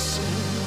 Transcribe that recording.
myself